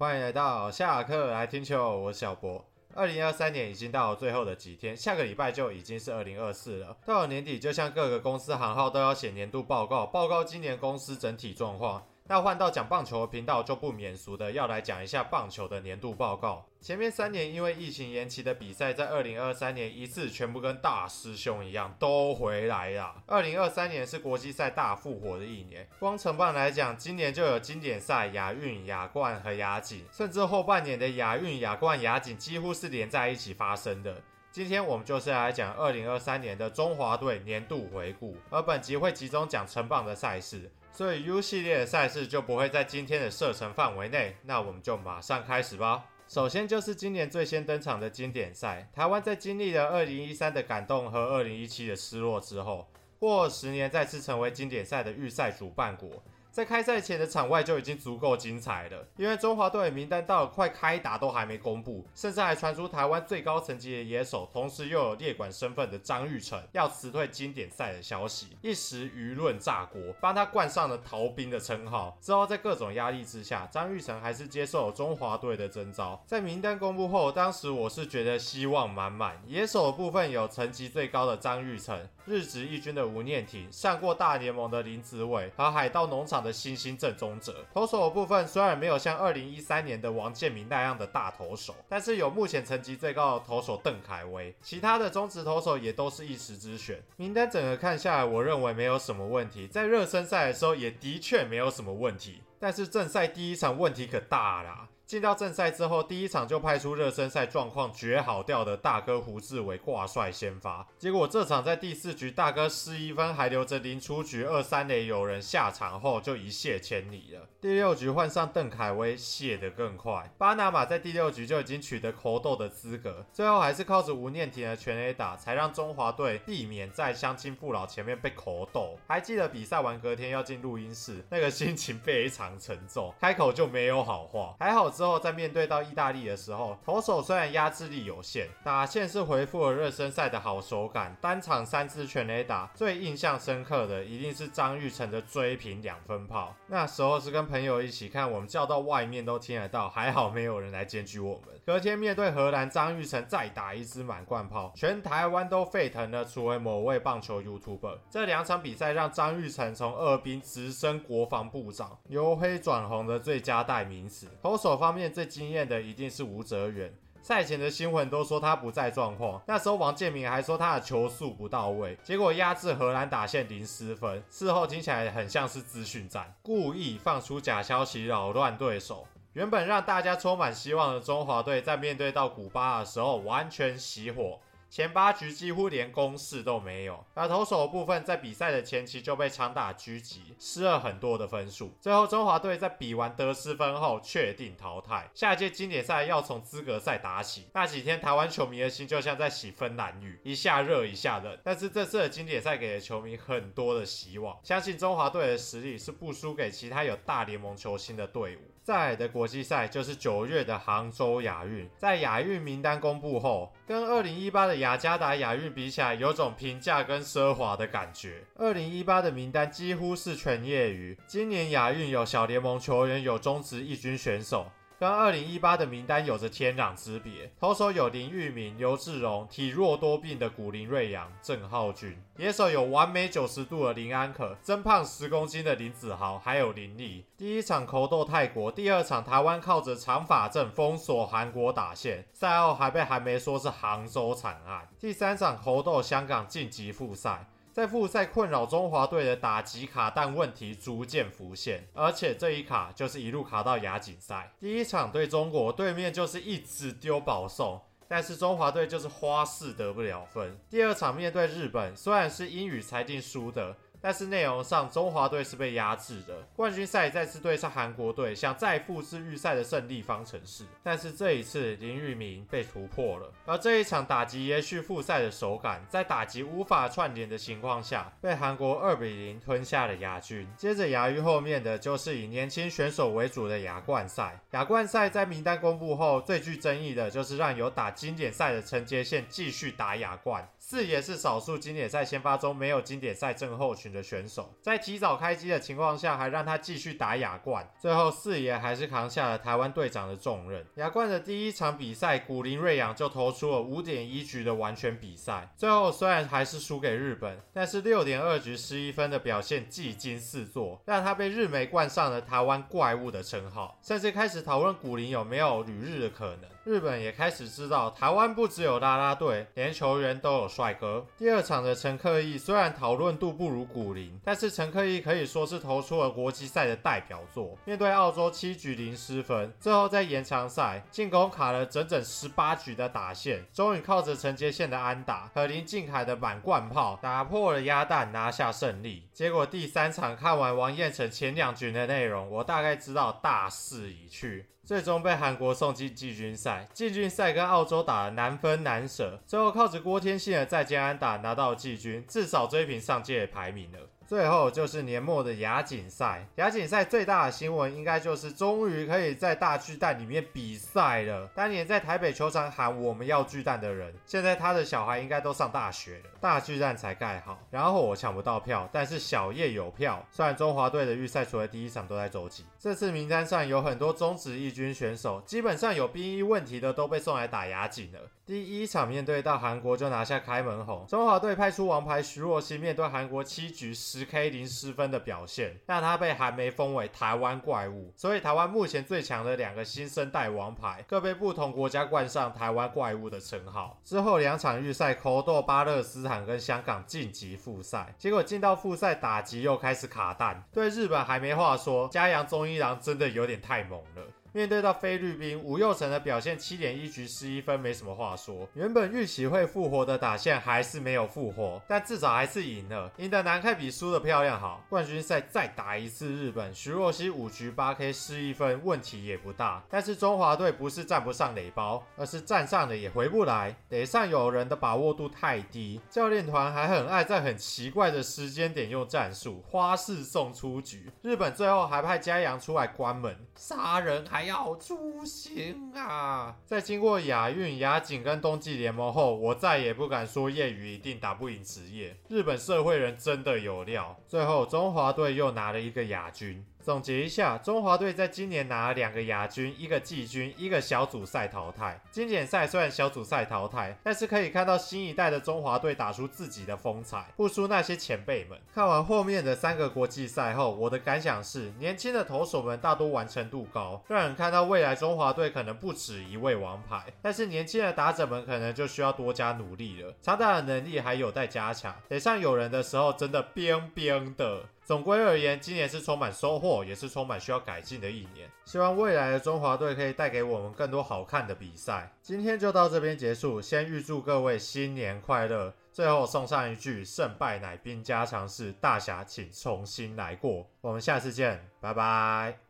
欢迎来到下课来听球，我是小博。二零二三年已经到了最后的几天，下个礼拜就已经是二零二四了。到了年底，就像各个公司行号都要写年度报告，报告今年公司整体状况。那换到讲棒球的频道就不免俗的要来讲一下棒球的年度报告。前面三年因为疫情延期的比赛，在二零二三年一次全部跟大师兄一样都回来了。二零二三年是国际赛大复活的一年。光成棒来讲，今年就有经典赛、亚运、亚冠和亚锦，甚至后半年的亚运、亚冠、亚锦几乎是连在一起发生的。今天我们就是来讲二零二三年的中华队年度回顾，而本集会集中讲成棒的赛事。所以 U 系列的赛事就不会在今天的射程范围内，那我们就马上开始吧。首先就是今年最先登场的经典赛，台湾在经历了二零一三的感动和二零一七的失落之后，过十年再次成为经典赛的预赛主办国。在开赛前的场外就已经足够精彩了，因为中华队的名单到了快开打都还没公布，甚至还传出台湾最高层级的野手，同时又有列管身份的张玉成要辞退经典赛的消息，一时舆论炸锅，帮他冠上了逃兵的称号。之后在各种压力之下，张玉成还是接受了中华队的征召。在名单公布后，当时我是觉得希望满满。野手的部分有层级最高的张玉成，日职一军的吴念庭，上过大联盟的林子伟和海盗农场的。新兴正宗者，投手部分虽然没有像二零一三年的王建民那样的大投手，但是有目前成绩最高的投手邓凯威，其他的中职投手也都是一时之选。名单整个看下来，我认为没有什么问题，在热身赛的时候也的确没有什么问题，但是正赛第一场问题可大啦。进到正赛之后，第一场就派出热身赛状况绝好掉的大哥胡志伟挂帅先发，结果这场在第四局大哥失一分，还留着零出局二三垒有人下场后就一泻千里了。第六局换上邓凯威，泻得更快。巴拿马在第六局就已经取得口斗的资格，最后还是靠着吴念庭的全垒打，才让中华队避免在乡亲父老前面被口斗。还记得比赛完隔天要进录音室，那个心情非常沉重，开口就没有好话。还好。之后在面对到意大利的时候，投手虽然压制力有限，打线是恢复了热身赛的好手感，单场三支全垒打，最印象深刻的一定是张玉成的追平两分炮。那时候是跟朋友一起看，我们叫到外面都听得到，还好没有人来检举我们。隔天面对荷兰，张玉成再打一支满贯炮，全台湾都沸腾了，除了某位棒球 YouTuber。这两场比赛让张玉成从二兵直升国防部长，由黑转红的最佳代名词。投手方。方面最惊艳的一定是吴哲远，赛前的新闻都说他不在状况，那时候王建民还说他的球速不到位，结果压制荷兰打线零失分。事后听起来很像是资讯战，故意放出假消息扰乱对手。原本让大家充满希望的中华队，在面对到古巴的时候完全熄火。前八局几乎连攻势都没有，而投手的部分在比赛的前期就被长打狙击，失了很多的分数。最后中华队在比完得失分后确定淘汰，下一届经典赛要从资格赛打起。那几天台湾球迷的心就像在洗芬兰浴，一下热一下冷。但是这次的经典赛给了球迷很多的希望，相信中华队的实力是不输给其他有大联盟球星的队伍。再来的国际赛就是九月的杭州亚运，在亚运名单公布后，跟二零一八的雅加达亚运比起来，有种平价跟奢华的感觉。二零一八的名单几乎是全业余，今年亚运有小联盟球员，有中职一军选手。跟二零一八的名单有着天壤之别。投手有林玉明、刘志荣，体弱多病的古林瑞阳、郑浩均；野手有完美九十度的林安可、增胖十公斤的林子豪，还有林立。第一场扣斗泰国，第二场台湾靠着长发阵封锁韩国打线，赛后还被韩媒说是杭州惨案。第三场扣斗香港晋级复赛。在复赛困扰中华队的打击卡弹问题逐渐浮现，而且这一卡就是一路卡到亚锦赛。第一场对中国，对面就是一直丢保送，但是中华队就是花式得不了分。第二场面对日本，虽然是英语裁定输的。但是内容上，中华队是被压制的。冠军赛再次对上韩国队，想再复制预赛的胜利方程式，但是这一次林玉明被突破了。而这一场打击延续复赛的手感，在打击无法串联的情况下，被韩国二比零吞下了亚军。接着亚运后面的就是以年轻选手为主的亚冠赛。亚冠赛在名单公布后，最具争议的就是让有打经典赛的陈杰宪继续打亚冠。四爷是少数经典赛先发中没有经典赛症候群。的选手，在提早开机的情况下，还让他继续打亚冠。最后四爷还是扛下了台湾队长的重任。亚冠的第一场比赛，古林瑞阳就投出了五点一局的完全比赛。最后虽然还是输给日本，但是六点二局失一分的表现技惊四座，让他被日媒冠上了台湾怪物的称号，甚至开始讨论古林有没有旅日的可能。日本也开始知道，台湾不只有啦啦队，连球员都有帅哥。第二场的陈克义虽然讨论度不如古林，但是陈克毅可以说是投出了国际赛的代表作。面对澳洲七局零失分，最后在延长赛进攻卡了整整十八局的打线，终于靠着陈杰宪的安打和林敬凯的满贯炮打破了鸭蛋，拿下胜利。结果第三场看完王彦辰前两局的内容，我大概知道大势已去。最终被韩国送进季军赛，季军赛跟澳洲打的难分难舍，最后靠着郭天信的再见安打拿到季军，至少追平上届排名了。最后就是年末的亚锦赛，亚锦赛最大的新闻应该就是终于可以在大巨蛋里面比赛了。当年在台北球场喊我们要巨蛋的人，现在他的小孩应该都上大学了。大巨蛋才盖好，然后我抢不到票，但是小叶有票。虽然中华队的预赛除了第一场都在周几，这次名单上有很多中职一军选手，基本上有兵役问题的都被送来打亚锦了。第一场面对到韩国就拿下开门红，中华队派出王牌徐若曦面对韩国七局十 K 零失分的表现，让他被韩媒封为台湾怪物。所以台湾目前最强的两个新生代王牌，各被不同国家冠上台湾怪物的称号。之后两场预赛抠斗巴勒斯坦跟香港晋级复赛，结果进到复赛打击又开始卡弹，对日本还没话说，嘉阳中一郎真的有点太猛了。面对到菲律宾，吴又成的表现七点一局失一分，没什么话说。原本预期会复活的打线还是没有复活，但至少还是赢了，赢得难看比输的漂亮好。冠军赛再打一次日本，徐若曦五局八 K 失一分，问题也不大。但是中华队不是站不上垒包，而是站上了也回不来，垒上有人的把握度太低，教练团还很爱在很奇怪的时间点用战术，花式送出局。日本最后还派嘉阳出来关门，杀人还。要出行啊！在经过亚运、亚锦跟冬季联盟后，我再也不敢说业余一定打不赢职业。日本社会人真的有料。最后，中华队又拿了一个亚军。总结一下，中华队在今年拿了两个亚军，一个季军，一个小组赛淘汰。经典赛虽然小组赛淘汰，但是可以看到新一代的中华队打出自己的风采，不输那些前辈们。看完后面的三个国际赛后，我的感想是，年轻的投手们大多完成度高，让人看到未来中华队可能不止一位王牌。但是年轻的打者们可能就需要多加努力了，长打的能力还有待加强。得上有人的时候，真的冰冰的。总归而言，今年是充满收获，也是充满需要改进的一年。希望未来的中华队可以带给我们更多好看的比赛。今天就到这边结束，先预祝各位新年快乐。最后送上一句：胜败乃兵家常事，大侠请重新来过。我们下次见，拜拜。